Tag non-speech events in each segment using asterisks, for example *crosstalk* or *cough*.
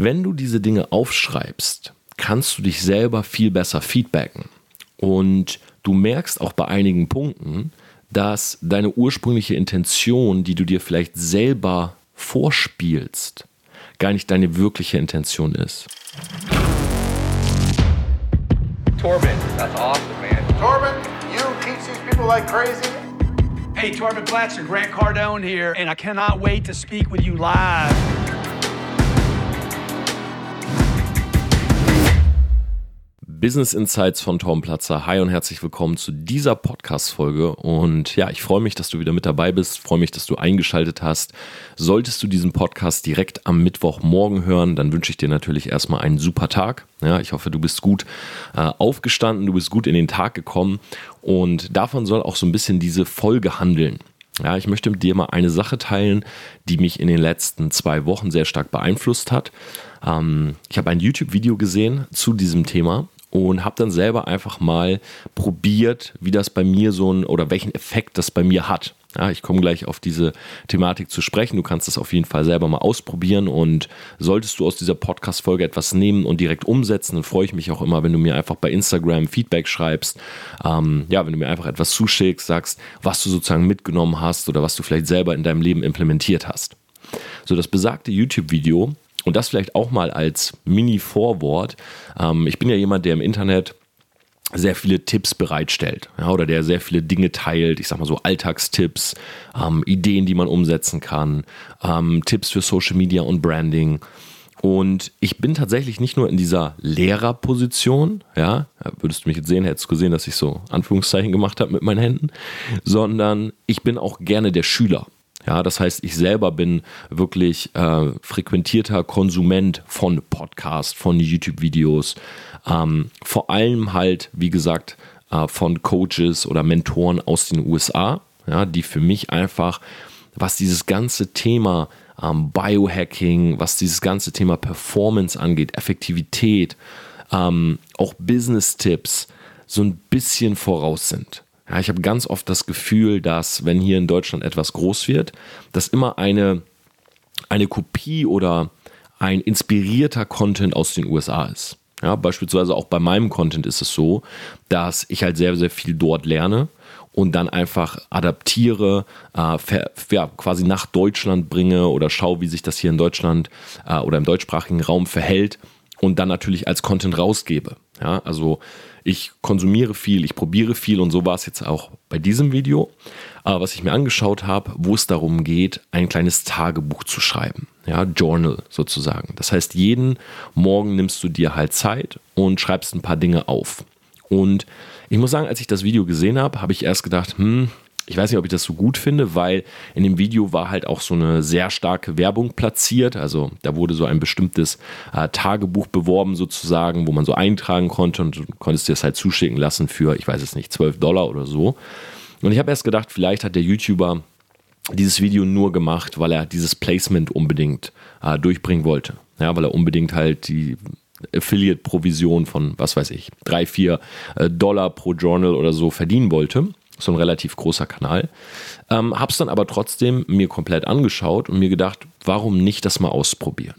Wenn du diese Dinge aufschreibst, kannst du dich selber viel besser feedbacken. Und du merkst auch bei einigen Punkten, dass deine ursprüngliche Intention, die du dir vielleicht selber vorspielst, gar nicht deine wirkliche Intention ist. Torben, that's awesome, man. Torben, you teach these people like crazy. Hey, Torben Blatcher, Grant Cardone here, and I cannot wait to speak with you live. Business Insights von Tom Platzer. Hi und herzlich willkommen zu dieser Podcast-Folge. Und ja, ich freue mich, dass du wieder mit dabei bist. Freue mich, dass du eingeschaltet hast. Solltest du diesen Podcast direkt am Mittwochmorgen hören, dann wünsche ich dir natürlich erstmal einen super Tag. Ja, ich hoffe, du bist gut äh, aufgestanden, du bist gut in den Tag gekommen. Und davon soll auch so ein bisschen diese Folge handeln. Ja, ich möchte mit dir mal eine Sache teilen, die mich in den letzten zwei Wochen sehr stark beeinflusst hat. Ähm, ich habe ein YouTube-Video gesehen zu diesem Thema und habe dann selber einfach mal probiert, wie das bei mir so ein oder welchen Effekt das bei mir hat. Ja, ich komme gleich auf diese Thematik zu sprechen. Du kannst das auf jeden Fall selber mal ausprobieren und solltest du aus dieser Podcast-Folge etwas nehmen und direkt umsetzen, dann freue ich mich auch immer, wenn du mir einfach bei Instagram Feedback schreibst. Ähm, ja, wenn du mir einfach etwas zuschickst, sagst, was du sozusagen mitgenommen hast oder was du vielleicht selber in deinem Leben implementiert hast. So, das besagte YouTube-Video und das vielleicht auch mal als Mini-Vorwort. Ähm, ich bin ja jemand, der im Internet sehr viele Tipps bereitstellt ja, oder der sehr viele Dinge teilt, ich sag mal so Alltagstipps, ähm, Ideen, die man umsetzen kann, ähm, Tipps für Social Media und Branding. Und ich bin tatsächlich nicht nur in dieser Lehrerposition, ja, würdest du mich jetzt sehen, hättest du gesehen, dass ich so Anführungszeichen gemacht habe mit meinen Händen, sondern ich bin auch gerne der Schüler. Ja, das heißt, ich selber bin wirklich äh, frequentierter Konsument von Podcasts, von YouTube-Videos, ähm, vor allem halt, wie gesagt, äh, von Coaches oder Mentoren aus den USA, ja, die für mich einfach, was dieses ganze Thema ähm, Biohacking, was dieses ganze Thema Performance angeht, Effektivität, ähm, auch Business-Tipps, so ein bisschen voraus sind. Ja, ich habe ganz oft das Gefühl, dass wenn hier in Deutschland etwas groß wird, dass immer eine, eine Kopie oder ein inspirierter Content aus den USA ist. Ja, beispielsweise auch bei meinem Content ist es so, dass ich halt sehr, sehr viel dort lerne und dann einfach adaptiere, äh, ja, quasi nach Deutschland bringe oder schaue, wie sich das hier in Deutschland äh, oder im deutschsprachigen Raum verhält und dann natürlich als Content rausgebe. Ja, also ich konsumiere viel, ich probiere viel und so war es jetzt auch bei diesem Video, äh, was ich mir angeschaut habe, wo es darum geht, ein kleines Tagebuch zu schreiben. Ja, Journal sozusagen. Das heißt, jeden Morgen nimmst du dir halt Zeit und schreibst ein paar Dinge auf. Und ich muss sagen, als ich das Video gesehen habe, habe ich erst gedacht, hm, ich weiß nicht, ob ich das so gut finde, weil in dem Video war halt auch so eine sehr starke Werbung platziert. Also da wurde so ein bestimmtes äh, Tagebuch beworben sozusagen, wo man so eintragen konnte und du konntest dir das halt zuschicken lassen für, ich weiß es nicht, 12 Dollar oder so. Und ich habe erst gedacht, vielleicht hat der YouTuber dieses Video nur gemacht, weil er dieses Placement unbedingt äh, durchbringen wollte. Ja, weil er unbedingt halt die Affiliate-Provision von, was weiß ich, 3, 4 äh, Dollar pro Journal oder so verdienen wollte so ein relativ großer Kanal. Ähm, hab's dann aber trotzdem mir komplett angeschaut und mir gedacht, warum nicht das mal ausprobieren?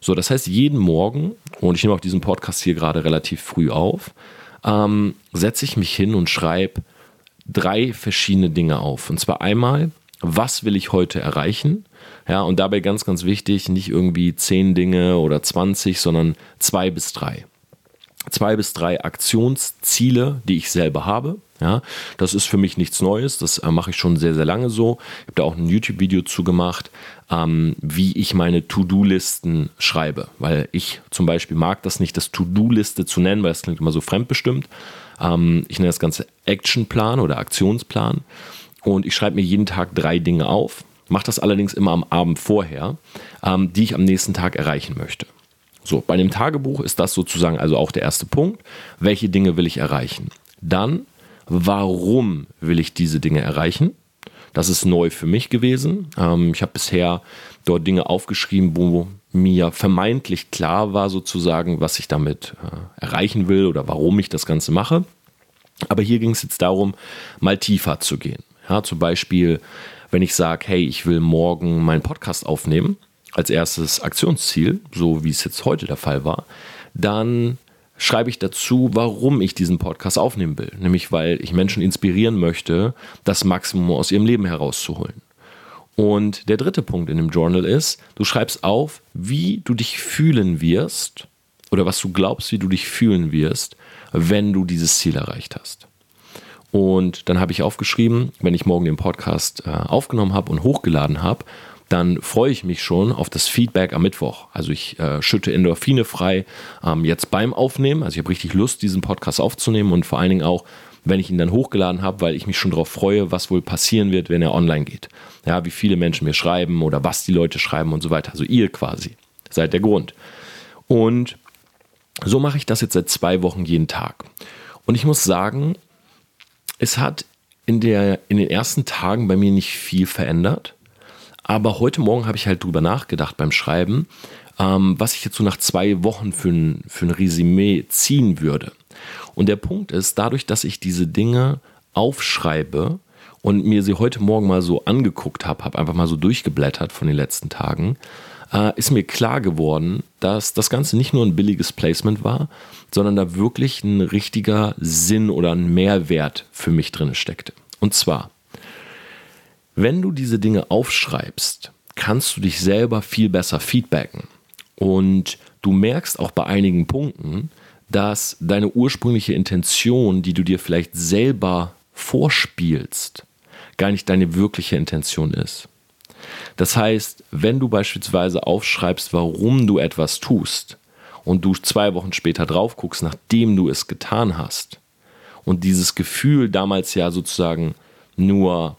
So, das heißt, jeden Morgen, und ich nehme auch diesen Podcast hier gerade relativ früh auf, ähm, setze ich mich hin und schreibe drei verschiedene Dinge auf. Und zwar einmal, was will ich heute erreichen? Ja, und dabei ganz, ganz wichtig, nicht irgendwie zehn Dinge oder 20, sondern zwei bis drei zwei bis drei Aktionsziele, die ich selber habe. Ja, das ist für mich nichts Neues, das äh, mache ich schon sehr, sehr lange so. Ich habe da auch ein YouTube-Video zu gemacht, ähm, wie ich meine To-Do-Listen schreibe, weil ich zum Beispiel mag das nicht, das To-Do-Liste zu nennen, weil das klingt immer so fremdbestimmt. Ähm, ich nenne das Ganze Actionplan oder Aktionsplan und ich schreibe mir jeden Tag drei Dinge auf, mache das allerdings immer am Abend vorher, ähm, die ich am nächsten Tag erreichen möchte. So, bei dem Tagebuch ist das sozusagen also auch der erste Punkt. Welche Dinge will ich erreichen? Dann, warum will ich diese Dinge erreichen? Das ist neu für mich gewesen. Ähm, ich habe bisher dort Dinge aufgeschrieben, wo mir vermeintlich klar war, sozusagen, was ich damit äh, erreichen will oder warum ich das Ganze mache. Aber hier ging es jetzt darum, mal tiefer zu gehen. Ja, zum Beispiel, wenn ich sage, hey, ich will morgen meinen Podcast aufnehmen, als erstes Aktionsziel, so wie es jetzt heute der Fall war, dann schreibe ich dazu, warum ich diesen Podcast aufnehmen will. Nämlich, weil ich Menschen inspirieren möchte, das Maximum aus ihrem Leben herauszuholen. Und der dritte Punkt in dem Journal ist, du schreibst auf, wie du dich fühlen wirst oder was du glaubst, wie du dich fühlen wirst, wenn du dieses Ziel erreicht hast. Und dann habe ich aufgeschrieben, wenn ich morgen den Podcast äh, aufgenommen habe und hochgeladen habe, dann freue ich mich schon auf das Feedback am Mittwoch. Also ich äh, schütte Endorphine frei ähm, jetzt beim Aufnehmen. Also ich habe richtig Lust, diesen Podcast aufzunehmen und vor allen Dingen auch, wenn ich ihn dann hochgeladen habe, weil ich mich schon darauf freue, was wohl passieren wird, wenn er online geht. Ja, wie viele Menschen mir schreiben oder was die Leute schreiben und so weiter. Also ihr quasi seid der Grund. Und so mache ich das jetzt seit zwei Wochen jeden Tag. Und ich muss sagen, es hat in, der, in den ersten Tagen bei mir nicht viel verändert. Aber heute Morgen habe ich halt drüber nachgedacht beim Schreiben, ähm, was ich jetzt so nach zwei Wochen für ein, für ein Resümee ziehen würde. Und der Punkt ist, dadurch, dass ich diese Dinge aufschreibe und mir sie heute Morgen mal so angeguckt habe, habe einfach mal so durchgeblättert von den letzten Tagen, äh, ist mir klar geworden, dass das Ganze nicht nur ein billiges Placement war, sondern da wirklich ein richtiger Sinn oder ein Mehrwert für mich drin steckte. Und zwar, wenn du diese Dinge aufschreibst, kannst du dich selber viel besser feedbacken. Und du merkst auch bei einigen Punkten, dass deine ursprüngliche Intention, die du dir vielleicht selber vorspielst, gar nicht deine wirkliche Intention ist. Das heißt, wenn du beispielsweise aufschreibst, warum du etwas tust und du zwei Wochen später drauf guckst, nachdem du es getan hast und dieses Gefühl damals ja sozusagen nur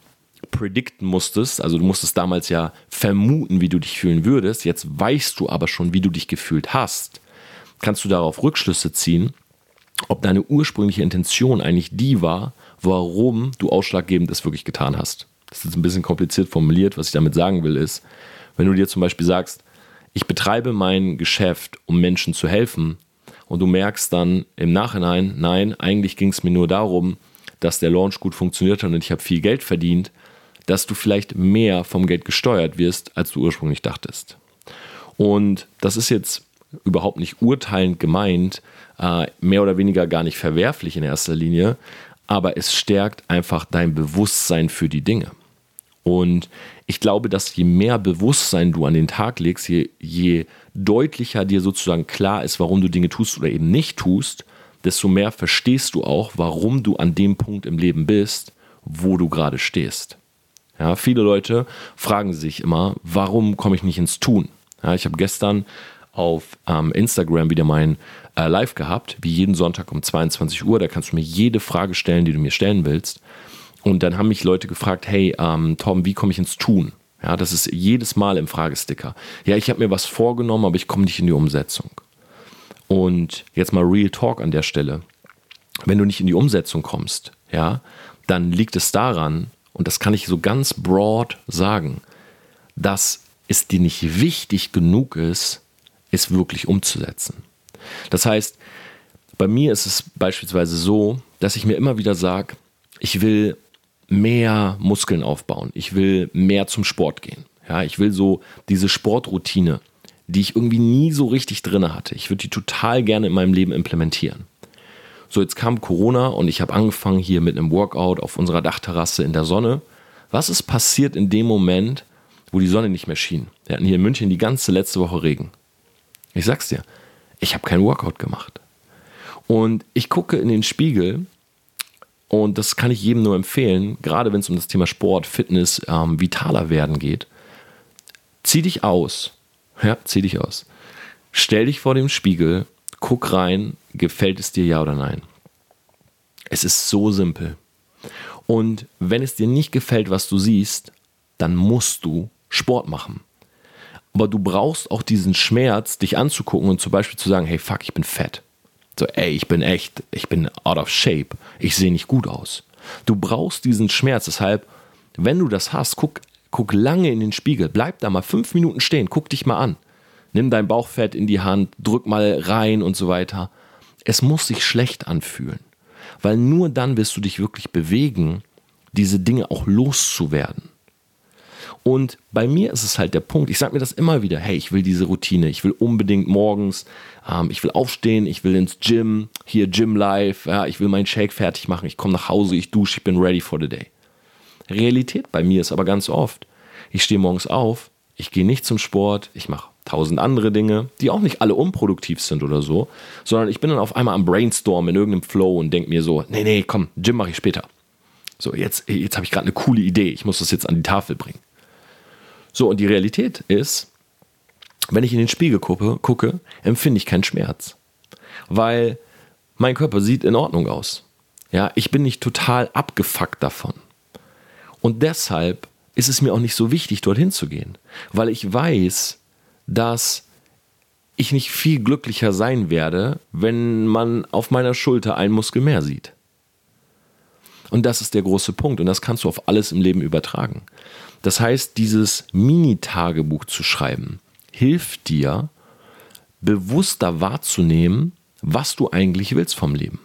predikten musstest, also du musstest damals ja vermuten, wie du dich fühlen würdest, jetzt weißt du aber schon, wie du dich gefühlt hast, kannst du darauf Rückschlüsse ziehen, ob deine ursprüngliche Intention eigentlich die war, warum du ausschlaggebend es wirklich getan hast. Das ist jetzt ein bisschen kompliziert formuliert, was ich damit sagen will, ist, wenn du dir zum Beispiel sagst, ich betreibe mein Geschäft, um Menschen zu helfen, und du merkst dann im Nachhinein, nein, eigentlich ging es mir nur darum, dass der Launch gut funktioniert hat und ich habe viel Geld verdient, dass du vielleicht mehr vom Geld gesteuert wirst, als du ursprünglich dachtest. Und das ist jetzt überhaupt nicht urteilend gemeint, äh, mehr oder weniger gar nicht verwerflich in erster Linie, aber es stärkt einfach dein Bewusstsein für die Dinge. Und ich glaube, dass je mehr Bewusstsein du an den Tag legst, je, je deutlicher dir sozusagen klar ist, warum du Dinge tust oder eben nicht tust, desto mehr verstehst du auch, warum du an dem Punkt im Leben bist, wo du gerade stehst. Ja, viele Leute fragen sich immer, warum komme ich nicht ins Tun? Ja, ich habe gestern auf ähm, Instagram wieder mein äh, Live gehabt, wie jeden Sonntag um 22 Uhr. Da kannst du mir jede Frage stellen, die du mir stellen willst. Und dann haben mich Leute gefragt, hey, ähm, Tom, wie komme ich ins Tun? Ja, das ist jedes Mal im Fragesticker. Ja, ich habe mir was vorgenommen, aber ich komme nicht in die Umsetzung. Und jetzt mal Real Talk an der Stelle. Wenn du nicht in die Umsetzung kommst, ja, dann liegt es daran, und das kann ich so ganz broad sagen, dass es dir nicht wichtig genug ist, es wirklich umzusetzen. Das heißt, bei mir ist es beispielsweise so, dass ich mir immer wieder sage, ich will mehr Muskeln aufbauen, ich will mehr zum Sport gehen. Ja, ich will so diese Sportroutine, die ich irgendwie nie so richtig drin hatte. Ich würde die total gerne in meinem Leben implementieren. So, jetzt kam Corona und ich habe angefangen hier mit einem Workout auf unserer Dachterrasse in der Sonne. Was ist passiert in dem Moment, wo die Sonne nicht mehr schien? Wir hatten hier in München die ganze letzte Woche Regen. Ich sag's dir, ich habe kein Workout gemacht. Und ich gucke in den Spiegel und das kann ich jedem nur empfehlen, gerade wenn es um das Thema Sport, Fitness, ähm, vitaler werden geht. Zieh dich aus. Ja, zieh dich aus. Stell dich vor dem Spiegel guck rein, gefällt es dir ja oder nein. Es ist so simpel. Und wenn es dir nicht gefällt, was du siehst, dann musst du Sport machen. Aber du brauchst auch diesen Schmerz, dich anzugucken und zum Beispiel zu sagen, hey fuck, ich bin fett. So, ey, ich bin echt, ich bin out of shape. Ich sehe nicht gut aus. Du brauchst diesen Schmerz. Deshalb, wenn du das hast, guck, guck lange in den Spiegel. Bleib da mal fünf Minuten stehen. Guck dich mal an nimm dein Bauchfett in die Hand, drück mal rein und so weiter. Es muss sich schlecht anfühlen, weil nur dann wirst du dich wirklich bewegen, diese Dinge auch loszuwerden. Und bei mir ist es halt der Punkt, ich sage mir das immer wieder, hey, ich will diese Routine, ich will unbedingt morgens, ähm, ich will aufstehen, ich will ins Gym, hier Gym Live, ja, ich will meinen Shake fertig machen, ich komme nach Hause, ich dusche, ich bin ready for the day. Realität bei mir ist aber ganz oft, ich stehe morgens auf, ich gehe nicht zum Sport, ich mache tausend andere Dinge, die auch nicht alle unproduktiv sind oder so, sondern ich bin dann auf einmal am Brainstorm in irgendeinem Flow und denke mir so, nee, nee, komm, Gym mache ich später. So, jetzt, jetzt habe ich gerade eine coole Idee, ich muss das jetzt an die Tafel bringen. So, und die Realität ist, wenn ich in den Spiegel gucke, gucke empfinde ich keinen Schmerz. Weil mein Körper sieht in Ordnung aus. Ja, ich bin nicht total abgefuckt davon. Und deshalb ist es mir auch nicht so wichtig, dorthin zu gehen. Weil ich weiß, dass ich nicht viel glücklicher sein werde, wenn man auf meiner Schulter einen Muskel mehr sieht. Und das ist der große Punkt und das kannst du auf alles im Leben übertragen. Das heißt, dieses Mini-Tagebuch zu schreiben, hilft dir, bewusster wahrzunehmen, was du eigentlich willst vom Leben.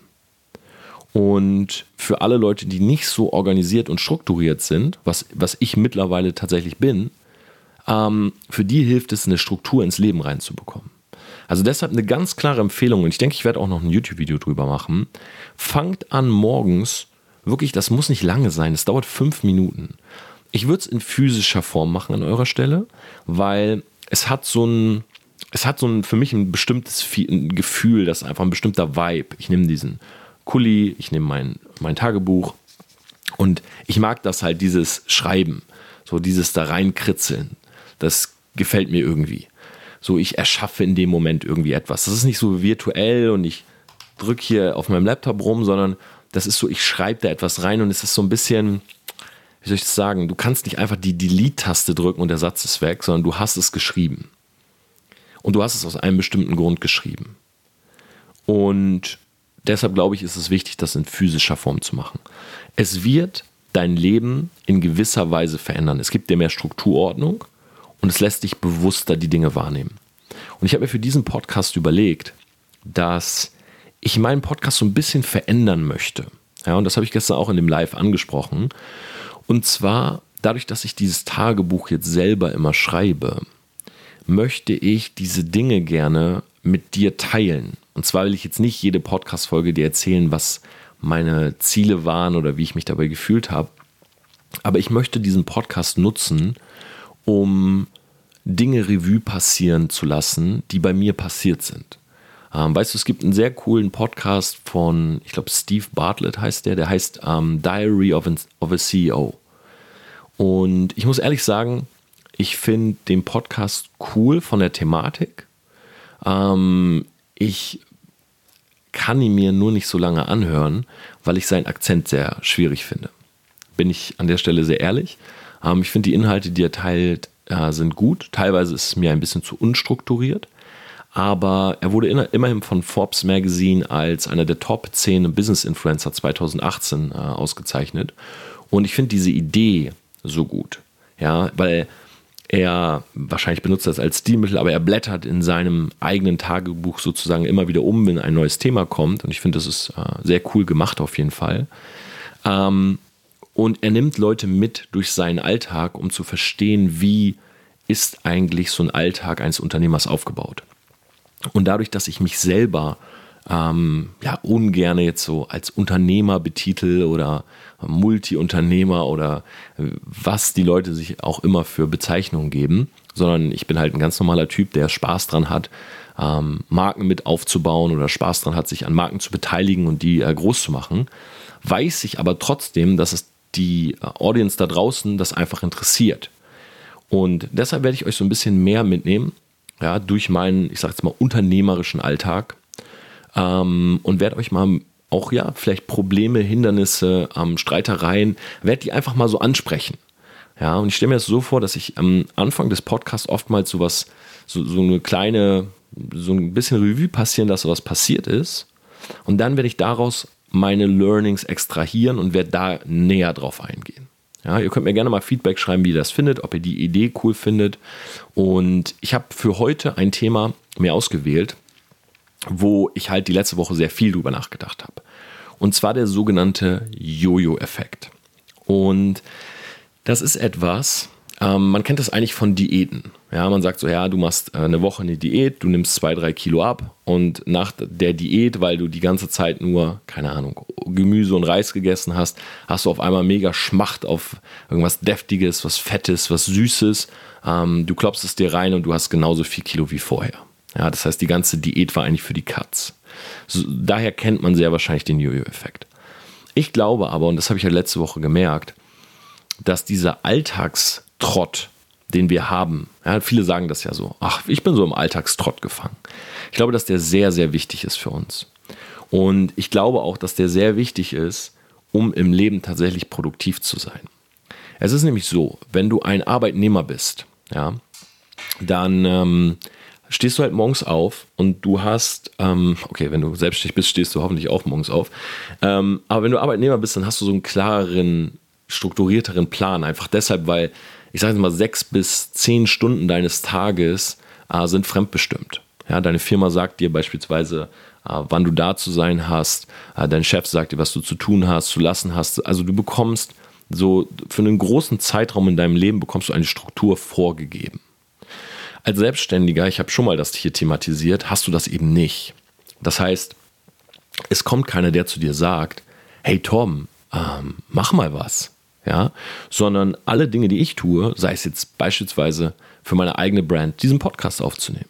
Und für alle Leute, die nicht so organisiert und strukturiert sind, was, was ich mittlerweile tatsächlich bin, ähm, für die hilft es, eine Struktur ins Leben reinzubekommen. Also deshalb eine ganz klare Empfehlung, und ich denke, ich werde auch noch ein YouTube-Video drüber machen. Fangt an morgens, wirklich, das muss nicht lange sein, es dauert fünf Minuten. Ich würde es in physischer Form machen an eurer Stelle, weil es hat so ein, es hat so ein, für mich ein bestimmtes Gefühl, das ist einfach ein bestimmter Vibe. Ich nehme diesen Kuli, ich nehme mein, mein Tagebuch und ich mag das halt, dieses Schreiben, so dieses da reinkritzeln. Das gefällt mir irgendwie. So, ich erschaffe in dem Moment irgendwie etwas. Das ist nicht so virtuell und ich drücke hier auf meinem Laptop rum, sondern das ist so, ich schreibe da etwas rein und es ist so ein bisschen, wie soll ich das sagen, du kannst nicht einfach die Delete-Taste drücken und der Satz ist weg, sondern du hast es geschrieben. Und du hast es aus einem bestimmten Grund geschrieben. Und deshalb glaube ich, ist es wichtig, das in physischer Form zu machen. Es wird dein Leben in gewisser Weise verändern. Es gibt dir mehr Strukturordnung und es lässt dich bewusster die Dinge wahrnehmen. Und ich habe mir für diesen Podcast überlegt, dass ich meinen Podcast so ein bisschen verändern möchte. Ja, und das habe ich gestern auch in dem Live angesprochen. Und zwar dadurch, dass ich dieses Tagebuch jetzt selber immer schreibe, möchte ich diese Dinge gerne mit dir teilen. Und zwar will ich jetzt nicht jede Podcast-Folge dir erzählen, was meine Ziele waren oder wie ich mich dabei gefühlt habe. Aber ich möchte diesen Podcast nutzen, um Dinge Revue passieren zu lassen, die bei mir passiert sind. Ähm, weißt du, es gibt einen sehr coolen Podcast von, ich glaube, Steve Bartlett heißt der, der heißt ähm, Diary of, an, of a CEO. Und ich muss ehrlich sagen, ich finde den Podcast cool von der Thematik. Ähm, ich kann ihn mir nur nicht so lange anhören, weil ich seinen Akzent sehr schwierig finde. Bin ich an der Stelle sehr ehrlich. Ähm, ich finde die Inhalte, die er teilt, äh, sind gut. Teilweise ist es mir ein bisschen zu unstrukturiert. Aber er wurde immerhin von Forbes Magazine als einer der Top 10 Business Influencer 2018 äh, ausgezeichnet. Und ich finde diese Idee so gut. Ja, weil er wahrscheinlich benutzt das als Stilmittel, aber er blättert in seinem eigenen Tagebuch sozusagen immer wieder um, wenn ein neues Thema kommt. Und ich finde, das ist äh, sehr cool gemacht auf jeden Fall. Ähm, und er nimmt Leute mit durch seinen Alltag, um zu verstehen, wie ist eigentlich so ein Alltag eines Unternehmers aufgebaut. Und dadurch, dass ich mich selber ähm, ja ungern jetzt so als Unternehmer betitel oder Multi-Unternehmer oder äh, was die Leute sich auch immer für Bezeichnungen geben, sondern ich bin halt ein ganz normaler Typ, der Spaß dran hat, ähm, Marken mit aufzubauen oder Spaß dran hat, sich an Marken zu beteiligen und die äh, groß zu machen. Weiß ich aber trotzdem, dass es die äh, Audience da draußen das einfach interessiert. Und deshalb werde ich euch so ein bisschen mehr mitnehmen, ja, durch meinen, ich sage jetzt mal, unternehmerischen Alltag ähm, und werde euch mal auch ja, vielleicht Probleme, Hindernisse, ähm, Streitereien, werde die einfach mal so ansprechen. Ja, und ich stelle mir das so vor, dass ich am Anfang des Podcasts oftmals sowas, so, so eine kleine, so ein bisschen Revue passieren lasse, was passiert ist. Und dann werde ich daraus meine Learnings extrahieren und werde da näher drauf eingehen. Ja, ihr könnt mir gerne mal Feedback schreiben, wie ihr das findet, ob ihr die Idee cool findet. Und ich habe für heute ein Thema mir ausgewählt, wo ich halt die letzte Woche sehr viel drüber nachgedacht habe. Und zwar der sogenannte Jojo-Effekt. Und das ist etwas, ähm, man kennt das eigentlich von Diäten. Ja, man sagt so, ja, du machst äh, eine Woche eine Diät, du nimmst zwei, drei Kilo ab und nach der Diät, weil du die ganze Zeit nur, keine Ahnung, Gemüse und Reis gegessen hast, hast du auf einmal mega Schmacht auf irgendwas Deftiges, was Fettes, was Süßes. Ähm, du klopfst es dir rein und du hast genauso viel Kilo wie vorher. Ja, das heißt, die ganze Diät war eigentlich für die Katz. So, daher kennt man sehr wahrscheinlich den Jojo-Effekt. Ich glaube aber, und das habe ich ja letzte Woche gemerkt, dass dieser Alltagstrott, den wir haben, ja, viele sagen das ja so, ach, ich bin so im Alltagstrott gefangen. Ich glaube, dass der sehr, sehr wichtig ist für uns. Und ich glaube auch, dass der sehr wichtig ist, um im Leben tatsächlich produktiv zu sein. Es ist nämlich so, wenn du ein Arbeitnehmer bist, ja, dann ähm, stehst du halt morgens auf und du hast, ähm, okay, wenn du selbstständig bist, stehst du hoffentlich auch morgens auf. Ähm, aber wenn du Arbeitnehmer bist, dann hast du so einen klareren, strukturierteren Plan. Einfach deshalb, weil, ich sage jetzt mal, sechs bis zehn Stunden deines Tages äh, sind fremdbestimmt. Ja, deine Firma sagt dir beispielsweise, äh, wann du da zu sein hast. Äh, dein Chef sagt dir, was du zu tun hast, zu lassen hast. Also du bekommst so für einen großen Zeitraum in deinem Leben bekommst du eine Struktur vorgegeben. Als Selbstständiger, ich habe schon mal das hier thematisiert, hast du das eben nicht. Das heißt, es kommt keiner, der zu dir sagt, hey Tom, ähm, mach mal was. Ja, sondern alle Dinge, die ich tue, sei es jetzt beispielsweise für meine eigene Brand, diesen Podcast aufzunehmen,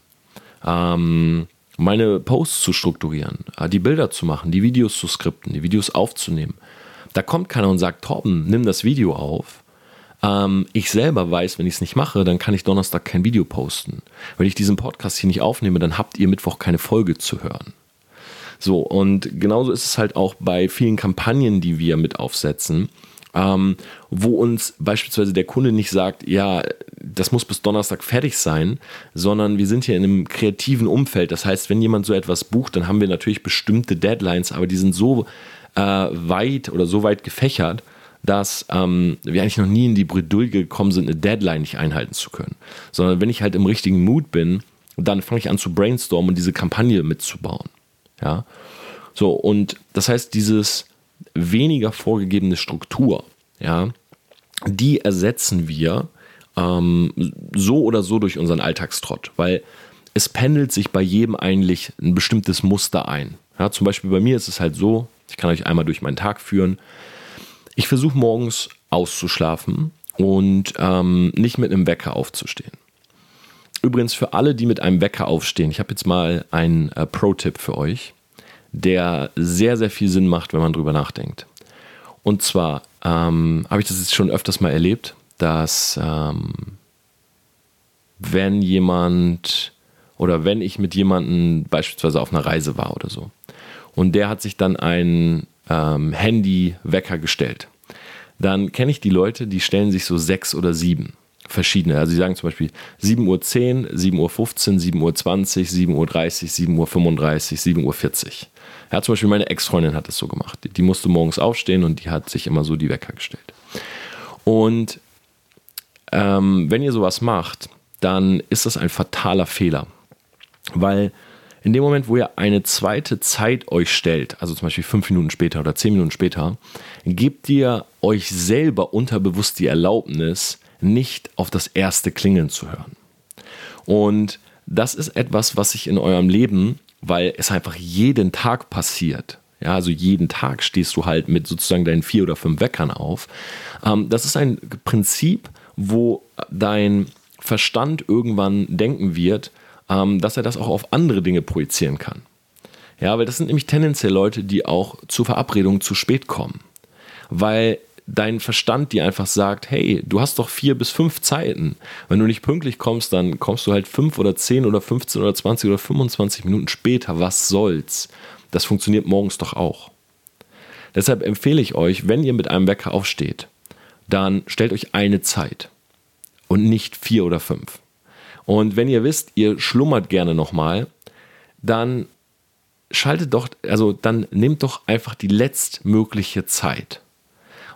ähm, meine Posts zu strukturieren, äh, die Bilder zu machen, die Videos zu skripten, die Videos aufzunehmen. Da kommt keiner und sagt, Torben, nimm das Video auf, ähm, ich selber weiß, wenn ich es nicht mache, dann kann ich Donnerstag kein Video posten. Wenn ich diesen Podcast hier nicht aufnehme, dann habt ihr Mittwoch keine Folge zu hören. So, und genauso ist es halt auch bei vielen Kampagnen, die wir mit aufsetzen, ähm, wo uns beispielsweise der Kunde nicht sagt, ja, das muss bis Donnerstag fertig sein, sondern wir sind hier in einem kreativen Umfeld. Das heißt, wenn jemand so etwas bucht, dann haben wir natürlich bestimmte Deadlines, aber die sind so äh, weit oder so weit gefächert, dass ähm, wir eigentlich noch nie in die Bredouille gekommen sind, eine Deadline nicht einhalten zu können. Sondern wenn ich halt im richtigen Mood bin, dann fange ich an zu brainstormen und diese Kampagne mitzubauen. Ja. So, und das heißt, dieses weniger vorgegebene Struktur, ja, die ersetzen wir ähm, so oder so durch unseren Alltagstrott, weil es pendelt sich bei jedem eigentlich ein bestimmtes Muster ein. Ja, zum Beispiel bei mir ist es halt so, ich kann euch einmal durch meinen Tag führen. Ich versuche morgens auszuschlafen und ähm, nicht mit einem Wecker aufzustehen. Übrigens für alle, die mit einem Wecker aufstehen, ich habe jetzt mal einen äh, Pro-Tipp für euch, der sehr, sehr viel Sinn macht, wenn man drüber nachdenkt. Und zwar ähm, habe ich das jetzt schon öfters mal erlebt, dass ähm, wenn jemand oder wenn ich mit jemandem beispielsweise auf einer Reise war oder so und der hat sich dann ein ähm, Handy-Wecker gestellt. Dann kenne ich die Leute, die stellen sich so sechs oder sieben verschiedene. Also sie sagen zum Beispiel 7.10 Uhr, 7.15 Uhr, 7.20 Uhr, 7.30 Uhr, 7.35 Uhr, 7.40 Uhr. Ja, zum Beispiel meine Ex-Freundin hat das so gemacht. Die musste morgens aufstehen und die hat sich immer so die Wecker gestellt. Und ähm, wenn ihr sowas macht, dann ist das ein fataler Fehler. Weil in dem Moment, wo ihr eine zweite Zeit euch stellt, also zum Beispiel fünf Minuten später oder zehn Minuten später, gebt ihr euch selber unterbewusst die Erlaubnis, nicht auf das erste Klingeln zu hören. Und das ist etwas, was sich in eurem Leben, weil es einfach jeden Tag passiert, ja, also jeden Tag stehst du halt mit sozusagen deinen vier oder fünf Weckern auf. Ähm, das ist ein Prinzip, wo dein Verstand irgendwann denken wird, ähm, dass er das auch auf andere Dinge projizieren kann. Ja, weil das sind nämlich tendenziell Leute, die auch zur Verabredung zu spät kommen. Weil dein Verstand dir einfach sagt, hey, du hast doch vier bis fünf Zeiten. Wenn du nicht pünktlich kommst, dann kommst du halt fünf oder zehn oder 15 oder 20 oder 25 Minuten später. Was soll's? Das funktioniert morgens doch auch. Deshalb empfehle ich euch, wenn ihr mit einem Wecker aufsteht, dann stellt euch eine Zeit und nicht vier oder fünf. Und wenn ihr wisst, ihr schlummert gerne nochmal, dann schaltet doch, also dann nehmt doch einfach die letztmögliche Zeit.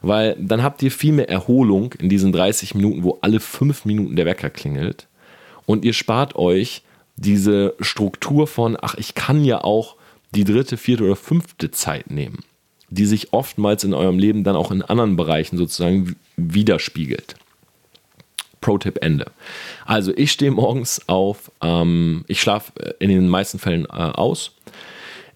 Weil dann habt ihr viel mehr Erholung in diesen 30 Minuten, wo alle 5 Minuten der Wecker klingelt. Und ihr spart euch diese Struktur von, ach, ich kann ja auch die dritte, vierte oder fünfte Zeit nehmen, die sich oftmals in eurem Leben dann auch in anderen Bereichen sozusagen widerspiegelt. Pro-Tipp Ende. Also ich stehe morgens auf, ähm, ich schlafe in den meisten Fällen äh, aus.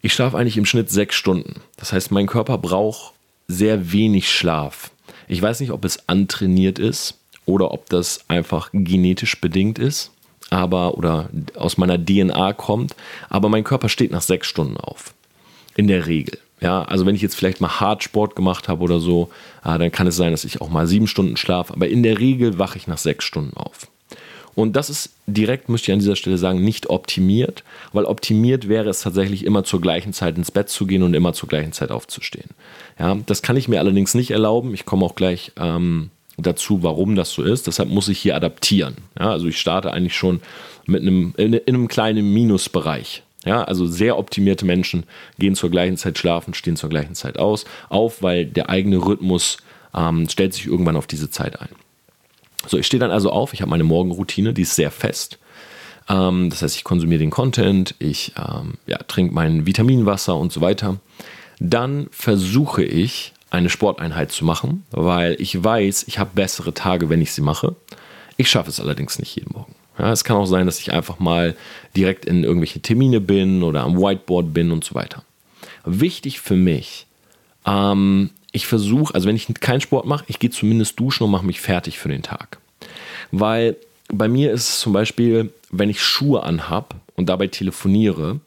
Ich schlafe eigentlich im Schnitt sechs Stunden. Das heißt, mein Körper braucht sehr wenig Schlaf. Ich weiß nicht, ob es antrainiert ist oder ob das einfach genetisch bedingt ist, aber oder aus meiner DNA kommt. Aber mein Körper steht nach sechs Stunden auf. In der Regel. Ja, also wenn ich jetzt vielleicht mal Hardsport gemacht habe oder so, äh, dann kann es sein, dass ich auch mal sieben Stunden schlafe. Aber in der Regel wache ich nach sechs Stunden auf. Und das ist direkt, müsste ich an dieser Stelle sagen, nicht optimiert, weil optimiert wäre es tatsächlich immer zur gleichen Zeit ins Bett zu gehen und immer zur gleichen Zeit aufzustehen. Ja, das kann ich mir allerdings nicht erlauben. Ich komme auch gleich ähm, dazu, warum das so ist. Deshalb muss ich hier adaptieren. Ja, also ich starte eigentlich schon mit einem, in, in einem kleinen Minusbereich. Ja, also sehr optimierte Menschen gehen zur gleichen Zeit schlafen, stehen zur gleichen Zeit aus, auf, weil der eigene Rhythmus ähm, stellt sich irgendwann auf diese Zeit ein. So, ich stehe dann also auf, ich habe meine Morgenroutine, die ist sehr fest. Ähm, das heißt, ich konsumiere den Content, ich ähm, ja, trinke mein Vitaminwasser und so weiter. Dann versuche ich, eine Sporteinheit zu machen, weil ich weiß, ich habe bessere Tage, wenn ich sie mache. Ich schaffe es allerdings nicht jeden Morgen. Ja, es kann auch sein, dass ich einfach mal direkt in irgendwelche Termine bin oder am Whiteboard bin und so weiter. Wichtig für mich, ähm, ich versuche, also wenn ich keinen Sport mache, ich gehe zumindest duschen und mache mich fertig für den Tag. Weil bei mir ist es zum Beispiel, wenn ich Schuhe anhab und dabei telefoniere,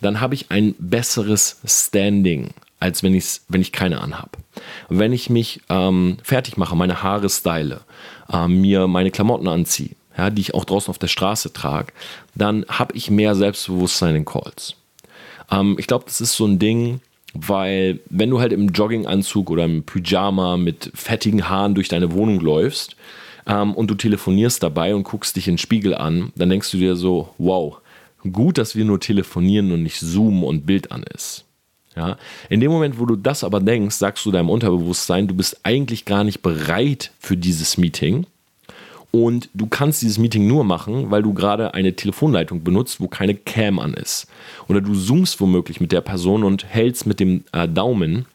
dann habe ich ein besseres Standing, als wenn, ich's, wenn ich keine anhab. Wenn ich mich ähm, fertig mache, meine Haare style, äh, mir meine Klamotten anziehe, ja, die ich auch draußen auf der Straße trage, dann habe ich mehr Selbstbewusstsein in Calls. Ähm, ich glaube, das ist so ein Ding, weil wenn du halt im Jogginganzug oder im Pyjama mit fettigen Haaren durch deine Wohnung läufst ähm, und du telefonierst dabei und guckst dich in den Spiegel an, dann denkst du dir so, wow, gut, dass wir nur telefonieren und nicht zoomen und Bild an ist. Ja? In dem Moment, wo du das aber denkst, sagst du deinem Unterbewusstsein, du bist eigentlich gar nicht bereit für dieses Meeting und du kannst dieses Meeting nur machen, weil du gerade eine Telefonleitung benutzt, wo keine Cam an ist. Oder du zoomst womöglich mit der Person und hältst mit dem äh, Daumen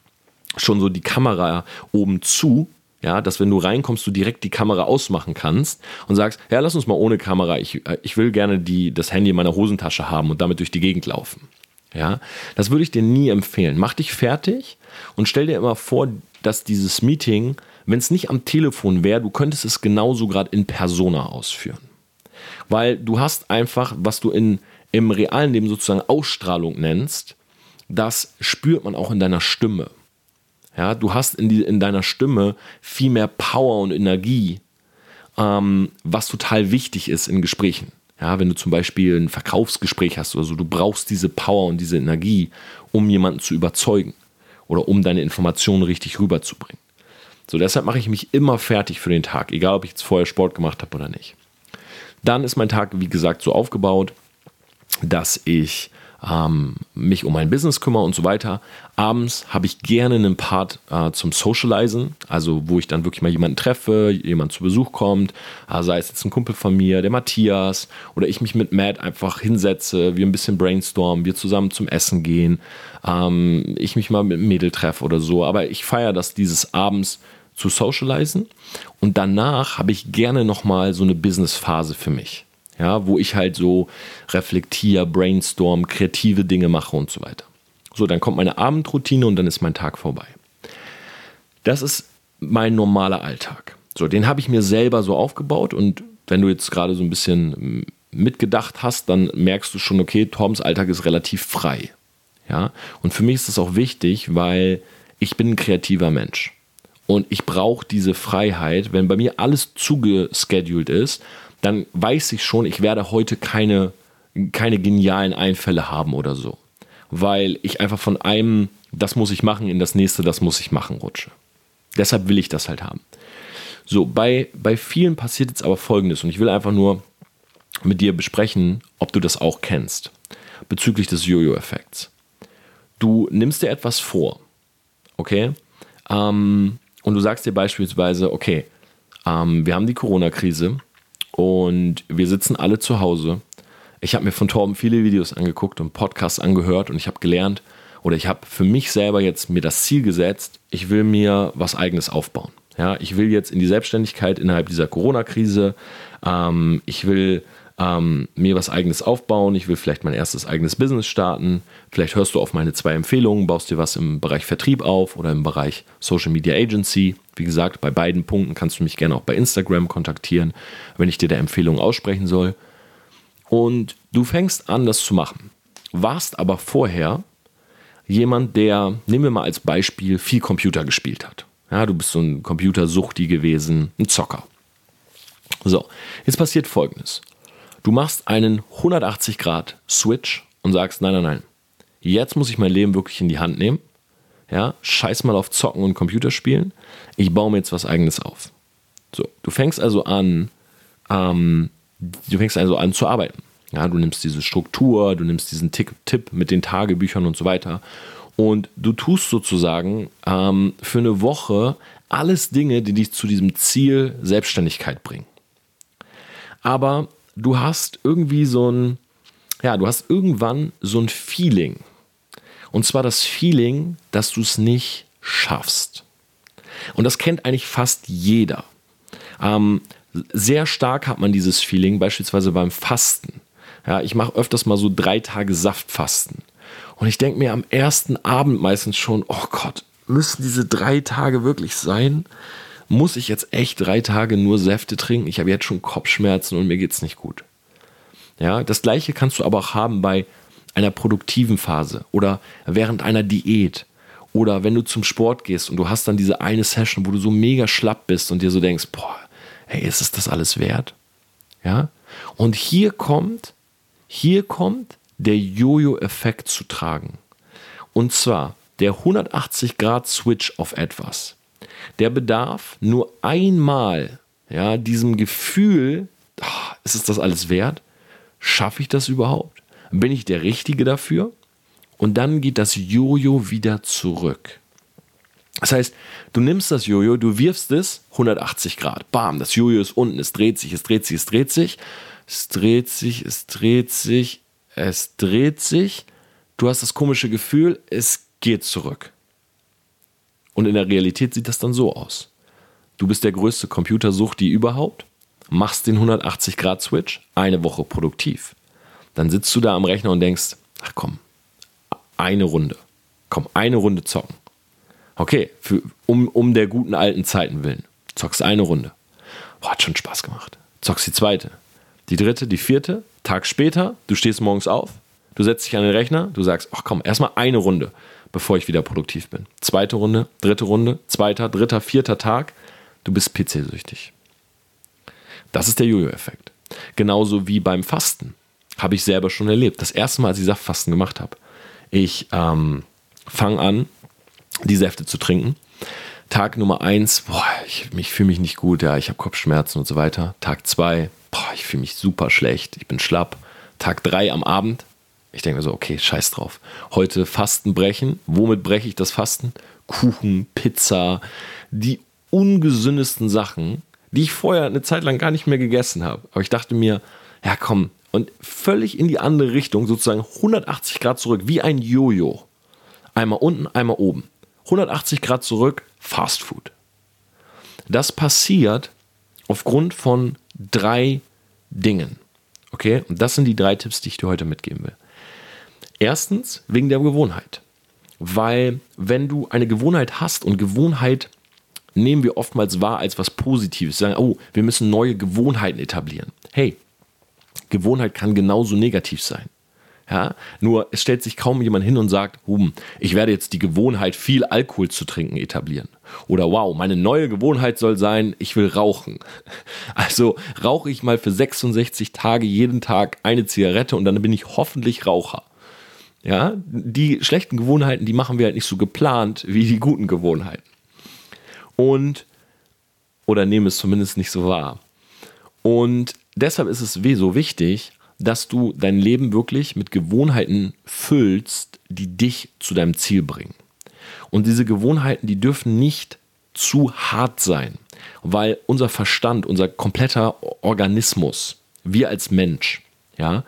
schon so die Kamera oben zu, ja, dass wenn du reinkommst, du direkt die Kamera ausmachen kannst und sagst, ja, lass uns mal ohne Kamera, ich, äh, ich will gerne die, das Handy in meiner Hosentasche haben und damit durch die Gegend laufen. Ja, das würde ich dir nie empfehlen. Mach dich fertig und stell dir immer vor, dass dieses Meeting wenn es nicht am Telefon wäre, du könntest es genauso gerade in Persona ausführen. Weil du hast einfach, was du in, im realen Leben sozusagen Ausstrahlung nennst, das spürt man auch in deiner Stimme. Ja, du hast in, die, in deiner Stimme viel mehr Power und Energie, ähm, was total wichtig ist in Gesprächen. Ja, wenn du zum Beispiel ein Verkaufsgespräch hast oder so, du brauchst diese Power und diese Energie, um jemanden zu überzeugen oder um deine Informationen richtig rüberzubringen. So, deshalb mache ich mich immer fertig für den Tag, egal ob ich jetzt vorher Sport gemacht habe oder nicht. Dann ist mein Tag, wie gesagt, so aufgebaut, dass ich ähm, mich um mein Business kümmere und so weiter. Abends habe ich gerne einen Part äh, zum Socializen, also wo ich dann wirklich mal jemanden treffe, jemand zu Besuch kommt, äh, sei es jetzt ein Kumpel von mir, der Matthias, oder ich mich mit Matt einfach hinsetze, wir ein bisschen brainstormen, wir zusammen zum Essen gehen, ähm, ich mich mal mit einem Mädel treffe oder so. Aber ich feiere das dieses Abends zu socialisen. Und danach habe ich gerne nochmal so eine Business-Phase für mich. Ja, wo ich halt so reflektiere, brainstorm, kreative Dinge mache und so weiter. So, dann kommt meine Abendroutine und dann ist mein Tag vorbei. Das ist mein normaler Alltag. So, den habe ich mir selber so aufgebaut und wenn du jetzt gerade so ein bisschen mitgedacht hast, dann merkst du schon, okay, Toms Alltag ist relativ frei. Ja, und für mich ist das auch wichtig, weil ich bin ein kreativer Mensch. Und ich brauche diese Freiheit. Wenn bei mir alles zugeschedult ist, dann weiß ich schon, ich werde heute keine, keine genialen Einfälle haben oder so. Weil ich einfach von einem, das muss ich machen, in das nächste, das muss ich machen, rutsche. Deshalb will ich das halt haben. So, bei, bei vielen passiert jetzt aber Folgendes und ich will einfach nur mit dir besprechen, ob du das auch kennst, bezüglich des Jojo-Effekts. Du nimmst dir etwas vor, okay? Ähm, und du sagst dir beispielsweise, okay, ähm, wir haben die Corona-Krise und wir sitzen alle zu Hause. Ich habe mir von Torben viele Videos angeguckt und Podcasts angehört und ich habe gelernt oder ich habe für mich selber jetzt mir das Ziel gesetzt, ich will mir was eigenes aufbauen. Ja, ich will jetzt in die Selbstständigkeit innerhalb dieser Corona-Krise. Ähm, ich will ähm, mir was eigenes aufbauen. Ich will vielleicht mein erstes eigenes Business starten. Vielleicht hörst du auf meine zwei Empfehlungen, baust dir was im Bereich Vertrieb auf oder im Bereich Social Media Agency. Wie gesagt, bei beiden Punkten kannst du mich gerne auch bei Instagram kontaktieren, wenn ich dir der Empfehlung aussprechen soll. Und du fängst an, das zu machen. Warst aber vorher jemand, der, nehmen wir mal als Beispiel, viel Computer gespielt hat. Ja, du bist so ein Computersuchti gewesen, ein Zocker. So, jetzt passiert folgendes. Du machst einen 180 Grad Switch und sagst, nein, nein, nein. Jetzt muss ich mein Leben wirklich in die Hand nehmen. Ja, scheiß mal auf Zocken und Computerspielen. Ich baue mir jetzt was eigenes auf. So, du fängst also an, ähm, du fängst also an zu arbeiten. Ja, du nimmst diese Struktur, du nimmst diesen Tick, Tipp mit den Tagebüchern und so weiter. Und du tust sozusagen ähm, für eine Woche alles Dinge, die dich zu diesem Ziel Selbstständigkeit bringen. Aber du hast irgendwie so ein, ja, du hast irgendwann so ein Feeling. Und zwar das Feeling, dass du es nicht schaffst. Und das kennt eigentlich fast jeder. Ähm, sehr stark hat man dieses Feeling, beispielsweise beim Fasten. Ja, ich mache öfters mal so drei Tage Saftfasten. Und ich denke mir am ersten Abend meistens schon, oh Gott, müssen diese drei Tage wirklich sein? Muss ich jetzt echt drei Tage nur Säfte trinken? Ich habe jetzt schon Kopfschmerzen und mir geht es nicht gut. Ja, das gleiche kannst du aber auch haben bei einer produktiven Phase oder während einer Diät oder wenn du zum Sport gehst und du hast dann diese eine Session, wo du so mega schlapp bist und dir so denkst, boah, hey, ist es das alles wert? Ja? Und hier kommt, hier kommt der Jojo-Effekt zu tragen. Und zwar der 180 Grad Switch auf etwas der bedarf nur einmal ja, diesem Gefühl, ach, ist es das alles wert? Schaffe ich das überhaupt? Bin ich der Richtige dafür? Und dann geht das Jojo wieder zurück. Das heißt, du nimmst das Jojo, du wirfst es 180 Grad. Bam, das Jojo ist unten, es dreht sich, es dreht sich, es dreht sich. Es dreht sich, es dreht sich, es dreht sich. Du hast das komische Gefühl, es geht zurück. Und in der Realität sieht das dann so aus. Du bist der größte Computersucht, die überhaupt, machst den 180-Grad-Switch, eine Woche produktiv. Dann sitzt du da am Rechner und denkst, ach komm, eine Runde. Komm, eine Runde zocken. Okay, für, um, um der guten alten Zeiten willen. Zockst eine Runde. Boah, hat schon Spaß gemacht. Zockst die zweite. Die dritte, die vierte. Tag später, du stehst morgens auf, du setzt dich an den Rechner, du sagst, ach komm, erstmal eine Runde bevor ich wieder produktiv bin. Zweite Runde, dritte Runde, zweiter, dritter, vierter Tag, du bist PC-süchtig. Das ist der Jojo-Effekt. Genauso wie beim Fasten. Habe ich selber schon erlebt. Das erste Mal, als ich Saftfasten gemacht habe. Ich ähm, fange an, die Säfte zu trinken. Tag Nummer eins, boah, ich, ich fühle mich nicht gut, ja, ich habe Kopfschmerzen und so weiter. Tag zwei, boah, ich fühle mich super schlecht, ich bin schlapp. Tag drei am Abend, ich denke mir so, okay, scheiß drauf. Heute Fasten brechen. Womit breche ich das Fasten? Kuchen, Pizza, die ungesündesten Sachen, die ich vorher eine Zeit lang gar nicht mehr gegessen habe. Aber ich dachte mir, ja komm, und völlig in die andere Richtung, sozusagen 180 Grad zurück, wie ein Jojo. Einmal unten, einmal oben. 180 Grad zurück, Fast Food. Das passiert aufgrund von drei Dingen. Okay, und das sind die drei Tipps, die ich dir heute mitgeben will. Erstens wegen der Gewohnheit. Weil wenn du eine Gewohnheit hast und Gewohnheit nehmen wir oftmals wahr als was Positives, sagen, oh, wir müssen neue Gewohnheiten etablieren. Hey, Gewohnheit kann genauso negativ sein. Ja, nur es stellt sich kaum jemand hin und sagt, hm, ich werde jetzt die Gewohnheit, viel Alkohol zu trinken, etablieren. Oder wow, meine neue Gewohnheit soll sein, ich will rauchen. *laughs* Also rauche ich mal für 66 Tage jeden Tag eine Zigarette und dann bin ich hoffentlich Raucher. Ja, die schlechten Gewohnheiten, die machen wir halt nicht so geplant wie die guten Gewohnheiten. Und, oder nehmen es zumindest nicht so wahr. Und deshalb ist es so wichtig, dass du dein Leben wirklich mit Gewohnheiten füllst, die dich zu deinem Ziel bringen. Und diese Gewohnheiten, die dürfen nicht zu hart sein, weil unser Verstand, unser kompletter Organismus, wir als Mensch, ja,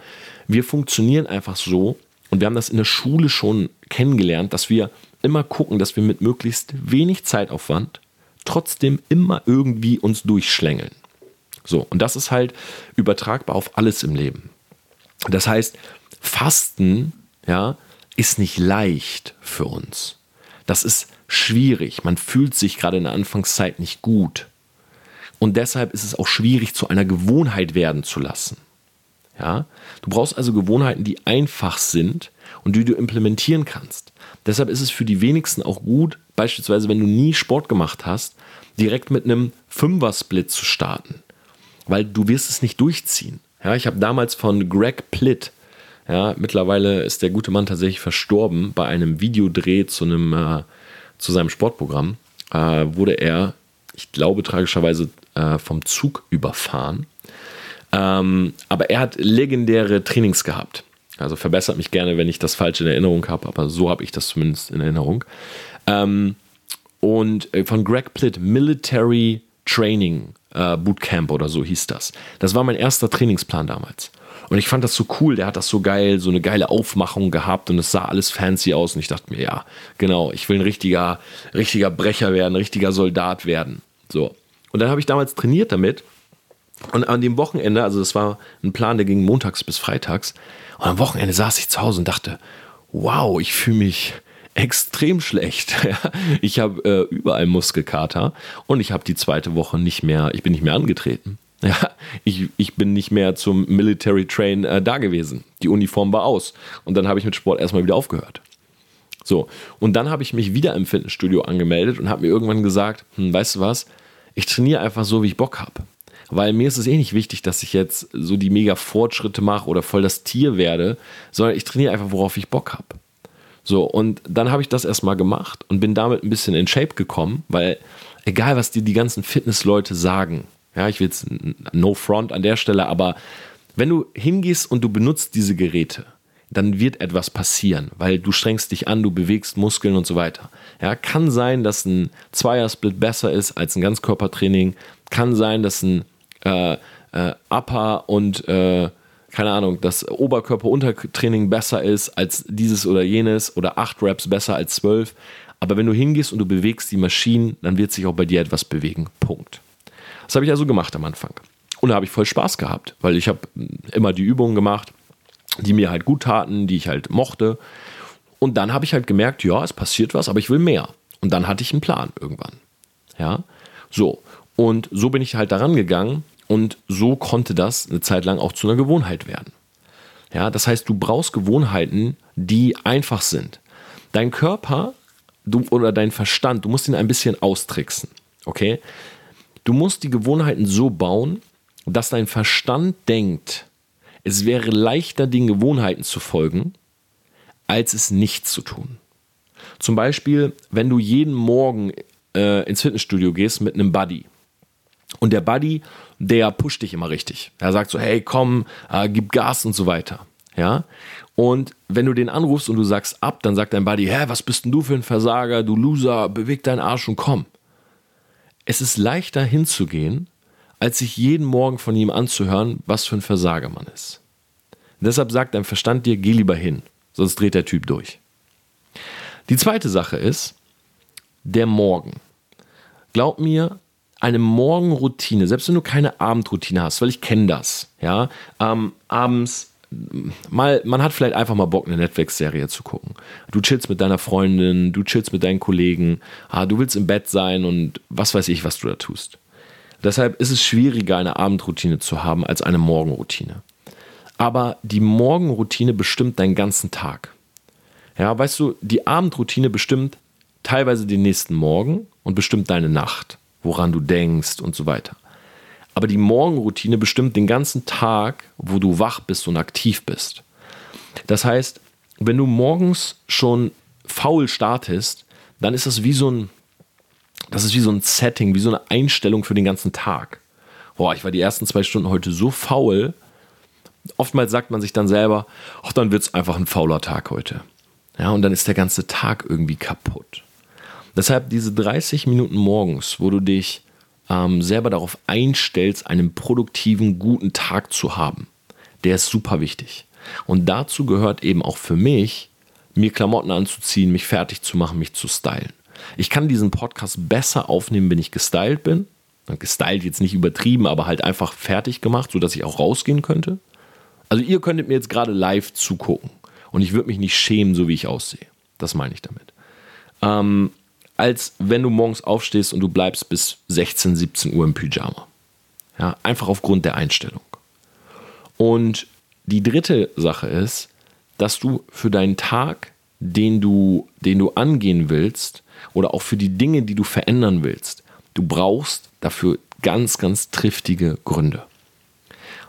wir funktionieren einfach so, und wir haben das in der Schule schon kennengelernt, dass wir immer gucken, dass wir mit möglichst wenig Zeitaufwand trotzdem immer irgendwie uns durchschlängeln. So, und das ist halt übertragbar auf alles im Leben. Das heißt, Fasten, ja, ist nicht leicht für uns. Das ist schwierig. Man fühlt sich gerade in der Anfangszeit nicht gut. Und deshalb ist es auch schwierig, zu einer Gewohnheit werden zu lassen. Ja? Du brauchst also Gewohnheiten, die einfach sind und die du implementieren kannst. Deshalb ist es für die wenigsten auch gut, beispielsweise wenn du nie Sport gemacht hast, direkt mit einem Fünfer-Split zu starten, weil du wirst es nicht durchziehen. Ja, ich habe damals von Greg Plitt, ja, mittlerweile ist der gute Mann tatsächlich verstorben, bei einem Videodreh zu, einem, äh, zu seinem Sportprogramm, äh, wurde er, ich glaube tragischerweise, äh, vom Zug überfahren. Ähm, aber er hat legendäre Trainings gehabt. Also verbessert mich gerne, wenn ich das falsch in Erinnerung habe, aber so habe ich das zumindest in Erinnerung. Ähm, und äh, von Greg Plitt, Military Training äh, Bootcamp oder so hieß das. Das war mein erster Trainingsplan damals. Und ich fand das so cool, der hat das so geil, so eine geile Aufmachung gehabt und es sah alles fancy aus. Und ich dachte mir, ja, genau, ich will ein richtiger, richtiger Brecher werden, richtiger Soldat werden. So. Und dann habe ich damals trainiert damit. Und an dem Wochenende, also das war ein Plan, der ging montags bis freitags. Und am Wochenende saß ich zu Hause und dachte, wow, ich fühle mich extrem schlecht. *laughs* ich habe äh, überall Muskelkater und ich habe die zweite Woche nicht mehr, ich bin nicht mehr angetreten. *laughs* Ja, ich, ich bin nicht mehr zum Military Train äh, da gewesen. Die Uniform war aus. Und dann habe ich mit Sport erstmal wieder aufgehört. So, und dann habe ich mich wieder im Fitnessstudio angemeldet und habe mir irgendwann gesagt, hm, weißt du was, ich trainiere einfach so, wie ich Bock habe. Weil mir ist es eh nicht wichtig, dass ich jetzt so die mega Fortschritte mache oder voll das Tier werde, sondern ich trainiere einfach, worauf ich Bock habe. So, und dann habe ich das erstmal gemacht und bin damit ein bisschen in Shape gekommen, weil egal, was dir die ganzen Fitnessleute sagen, ja, ich will jetzt no front an der Stelle, aber wenn du hingehst und du benutzt diese Geräte, dann wird etwas passieren, weil du strengst dich an, du bewegst Muskeln und so weiter. Ja, kann sein, dass ein Zweiersplit besser ist als ein Ganzkörpertraining. Kann sein, dass ein äh, äh, Upper und äh, keine Ahnung, dass Oberkörper-Untertraining besser ist als dieses oder jenes oder acht Reps besser als zwölf. Aber wenn du hingehst und du bewegst die Maschinen, dann wird sich auch bei dir etwas bewegen. Punkt. Das habe ich also gemacht am Anfang. Und da habe ich voll Spaß gehabt, weil ich habe immer die Übungen gemacht, die mir halt gut taten, die ich halt mochte. Und dann habe ich halt gemerkt, ja, es passiert was, aber ich will mehr. Und dann hatte ich einen Plan irgendwann. Ja, so. Und so bin ich halt daran gegangen und so konnte das eine Zeit lang auch zu einer Gewohnheit werden. Ja, das heißt, du brauchst Gewohnheiten, die einfach sind. Dein Körper du, oder dein Verstand, du musst ihn ein bisschen austricksen. Okay? Du musst die Gewohnheiten so bauen, dass dein Verstand denkt, es wäre leichter, den Gewohnheiten zu folgen, als es nicht zu tun. Zum Beispiel, wenn du jeden Morgen äh, ins Fitnessstudio gehst mit einem Buddy und der Buddy, der pusht dich immer richtig. Er sagt so, hey, komm, äh, gib Gas und so weiter. Ja. Und wenn du den anrufst und du sagst ab, dann sagt dein Buddy, hä, was bist denn du für ein Versager, du Loser, beweg deinen Arsch und komm. Es ist leichter hinzugehen, als sich jeden Morgen von ihm anzuhören, was für ein Versager man ist. Deshalb sagt dein Verstand dir, geh lieber hin, sonst dreht der Typ durch. Die zweite Sache ist der Morgen. Glaub mir, eine Morgenroutine, selbst wenn du keine Abendroutine hast, weil ich kenne das, ja, ähm, abends mal, man hat vielleicht einfach mal Bock, eine Netflix-Serie zu gucken. Du chillst mit deiner Freundin, du chillst mit deinen Kollegen, ah, du willst im Bett sein und was weiß ich, was du da tust. Deshalb ist es schwieriger, eine Abendroutine zu haben als eine Morgenroutine. Aber die Morgenroutine bestimmt deinen ganzen Tag. Ja, weißt du, die Abendroutine bestimmt teilweise den nächsten Morgen und bestimmt deine Nacht woran du denkst und so weiter. Aber die Morgenroutine bestimmt den ganzen Tag, wo du wach bist und aktiv bist. Das heißt, wenn du morgens schon faul startest, dann ist das wie so ein, das ist wie so ein Setting, wie so eine Einstellung für den ganzen Tag. Boah, ich war die ersten zwei Stunden heute so faul. Oftmals sagt man sich dann selber, ach, dann wird es einfach ein fauler Tag heute. Ja, und dann ist der ganze Tag irgendwie kaputt. Deshalb diese 30 Minuten morgens, wo du dich ähm, selber darauf einstellst, einen produktiven, guten Tag zu haben, der ist super wichtig. Und dazu gehört eben auch für mich, mir Klamotten anzuziehen, mich fertig zu machen, mich zu stylen. Ich kann diesen Podcast besser aufnehmen, wenn ich gestylt bin. Gestylt jetzt nicht übertrieben, aber halt einfach fertig gemacht, sodass ich auch rausgehen könnte. Also ihr könntet mir jetzt gerade live zugucken und ich würde mich nicht schämen, so wie ich aussehe. Das meine ich damit. Ähm, als wenn du morgens aufstehst und du bleibst bis 16, 17 Uhr im Pyjama. Ja, einfach aufgrund der Einstellung. Und die dritte Sache ist, dass du für deinen Tag, den du, den du angehen willst, oder auch für die Dinge, die du verändern willst, du brauchst dafür ganz, ganz triftige Gründe.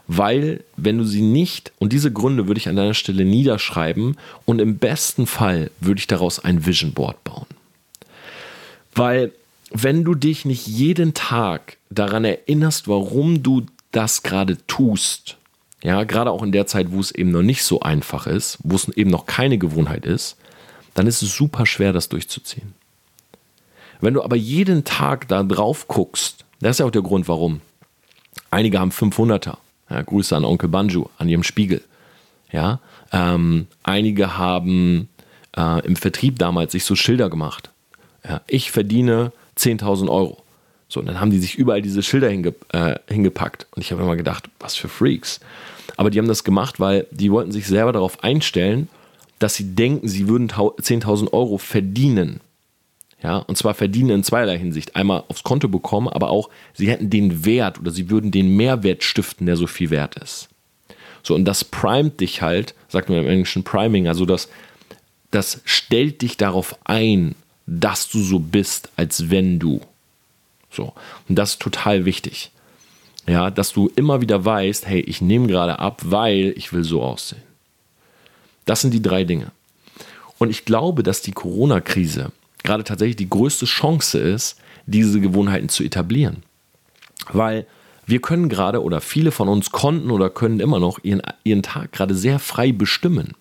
Weil, wenn du sie nicht, und diese Gründe würde ich an deiner Stelle niederschreiben, und im besten Fall würde ich daraus ein Vision Board bauen. Weil, wenn du dich nicht jeden Tag daran erinnerst, warum du das gerade tust, ja, gerade auch in der Zeit, wo es eben noch nicht so einfach ist, wo es eben noch keine Gewohnheit ist, dann ist es super schwer, das durchzuziehen. Wenn du aber jeden Tag da drauf guckst, das ist ja auch der Grund, warum. Einige haben 500er. Ja, Grüße an Onkel Banjo, an ihrem Spiegel. Ja, ähm, einige haben äh, im Vertrieb damals sich so Schilder gemacht. Ja, ich verdiene 10.000 Euro. So, und dann haben die sich überall diese Schilder hinge, äh, hingepackt. Und ich habe immer gedacht, was für Freaks. Aber die haben das gemacht, weil die wollten sich selber darauf einstellen, dass sie denken, sie würden 10.000 Euro verdienen. Ja, und zwar verdienen in zweierlei Hinsicht. Einmal aufs Konto bekommen, aber auch, sie hätten den Wert oder sie würden den Mehrwert stiften, der so viel wert ist. So, und das primet dich halt, sagt man im Englischen Priming, also das, das stellt dich darauf ein, dass du so bist, als wenn du. So. Und das ist total wichtig. Ja, dass du immer wieder weißt, hey, ich nehme gerade ab, weil ich will so aussehen. Das sind die drei Dinge. Und ich glaube, dass die Corona-Krise gerade tatsächlich die größte Chance ist, diese Gewohnheiten zu etablieren. Weil wir können gerade oder viele von uns konnten oder können immer noch ihren, ihren Tag gerade sehr frei bestimmen.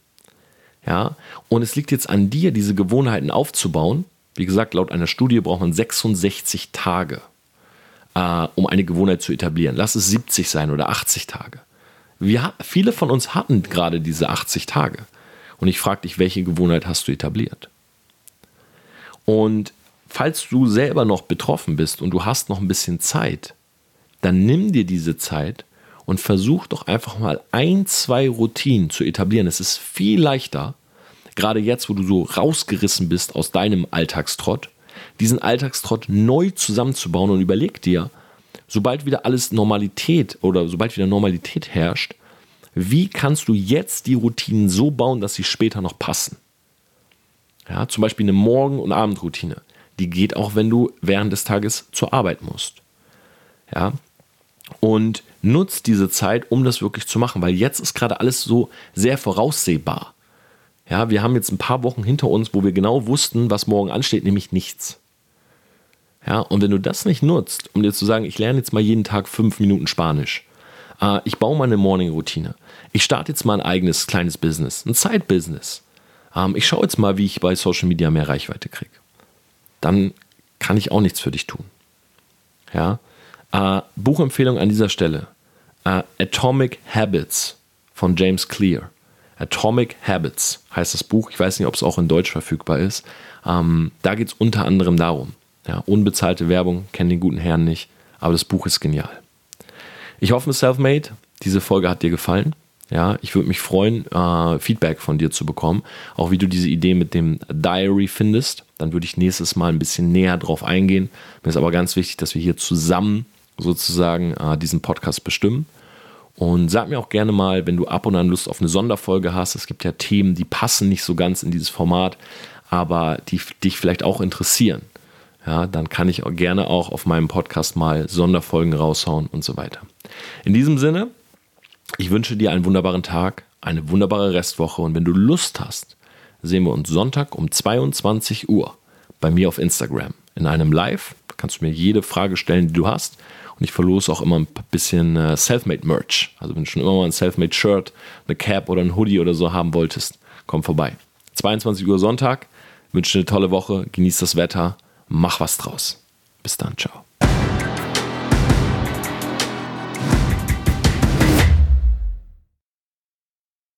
Ja, und es liegt jetzt an dir, diese Gewohnheiten aufzubauen. Wie gesagt, laut einer Studie braucht man 66 Tage äh, um eine Gewohnheit zu etablieren. Lass es 70 sein oder 80 Tage. Wir, viele von uns hatten gerade diese 80 Tage. Und ich frage dich, welche Gewohnheit hast du etabliert? Und falls du selber noch betroffen bist und du hast noch ein bisschen Zeit, dann nimm dir diese Zeit und versuch doch einfach mal ein, zwei Routinen zu etablieren. Es ist viel leichter, gerade jetzt, wo du so rausgerissen bist aus deinem Alltagstrott, diesen Alltagstrott neu zusammenzubauen und überleg dir, sobald wieder alles Normalität oder sobald wieder Normalität herrscht, wie kannst du jetzt die Routinen so bauen, dass sie später noch passen? Ja, zum Beispiel eine Morgen- und Abendroutine. Die geht auch, wenn du während des Tages zur Arbeit musst. Ja, und nutzt diese Zeit, um das wirklich zu machen, weil jetzt ist gerade alles so sehr voraussehbar. Ja, wir haben jetzt ein paar Wochen hinter uns, wo wir genau wussten, was morgen ansteht, nämlich nichts. Ja, und wenn du das nicht nutzt, um dir zu sagen, ich lerne jetzt mal jeden Tag fünf Minuten Spanisch, äh, ich baue mal eine Morning-Routine, ich starte jetzt mal ein eigenes kleines Business, ein Side-Business, ähm, ich schaue jetzt mal, wie ich bei Social Media mehr Reichweite kriege, dann kann ich auch nichts für dich tun. Ja, äh, Buchempfehlung an dieser Stelle: äh, Atomic Habits von James Clear. Atomic Habits heißt das Buch. Ich weiß nicht, ob es auch in Deutsch verfügbar ist. Ähm, da geht es unter anderem darum. Ja, unbezahlte Werbung, kennen den guten Herrn nicht, aber das Buch ist genial. Ich hoffe, Selfmade, diese Folge hat dir gefallen. Ja, ich würde mich freuen, äh, Feedback von dir zu bekommen. Auch wie du diese Idee mit dem Diary findest. Dann würde ich nächstes Mal ein bisschen näher drauf eingehen. Mir ist aber ganz wichtig, dass wir hier zusammen sozusagen äh, diesen Podcast bestimmen. Und sag mir auch gerne mal, wenn du ab und an Lust auf eine Sonderfolge hast. Es gibt ja Themen, die passen nicht so ganz in dieses Format, aber die dich vielleicht auch interessieren ja, dann kann ich auch gerne auch auf meinem Podcast mal Sonderfolgen raushauen und so weiter. In diesem Sinne, ich wünsche dir einen wunderbaren Tag, eine wunderbare Restwoche und wenn du Lust hast, sehen wir uns Sonntag um 22 Uhr bei mir auf Instagram in einem Live. Kannst du mir jede Frage stellen, die du hast. Und ich verlose auch immer ein bisschen äh, Selfmade Merch. Also wenn du schon immer mal ein Selfmade Shirt, eine Cap oder ein Hoodie oder so haben wolltest, komm vorbei. 22 Uhr Sonntag. wünsche eine tolle Woche, genieß das Wetter mach was draus. Bis dann, ciao.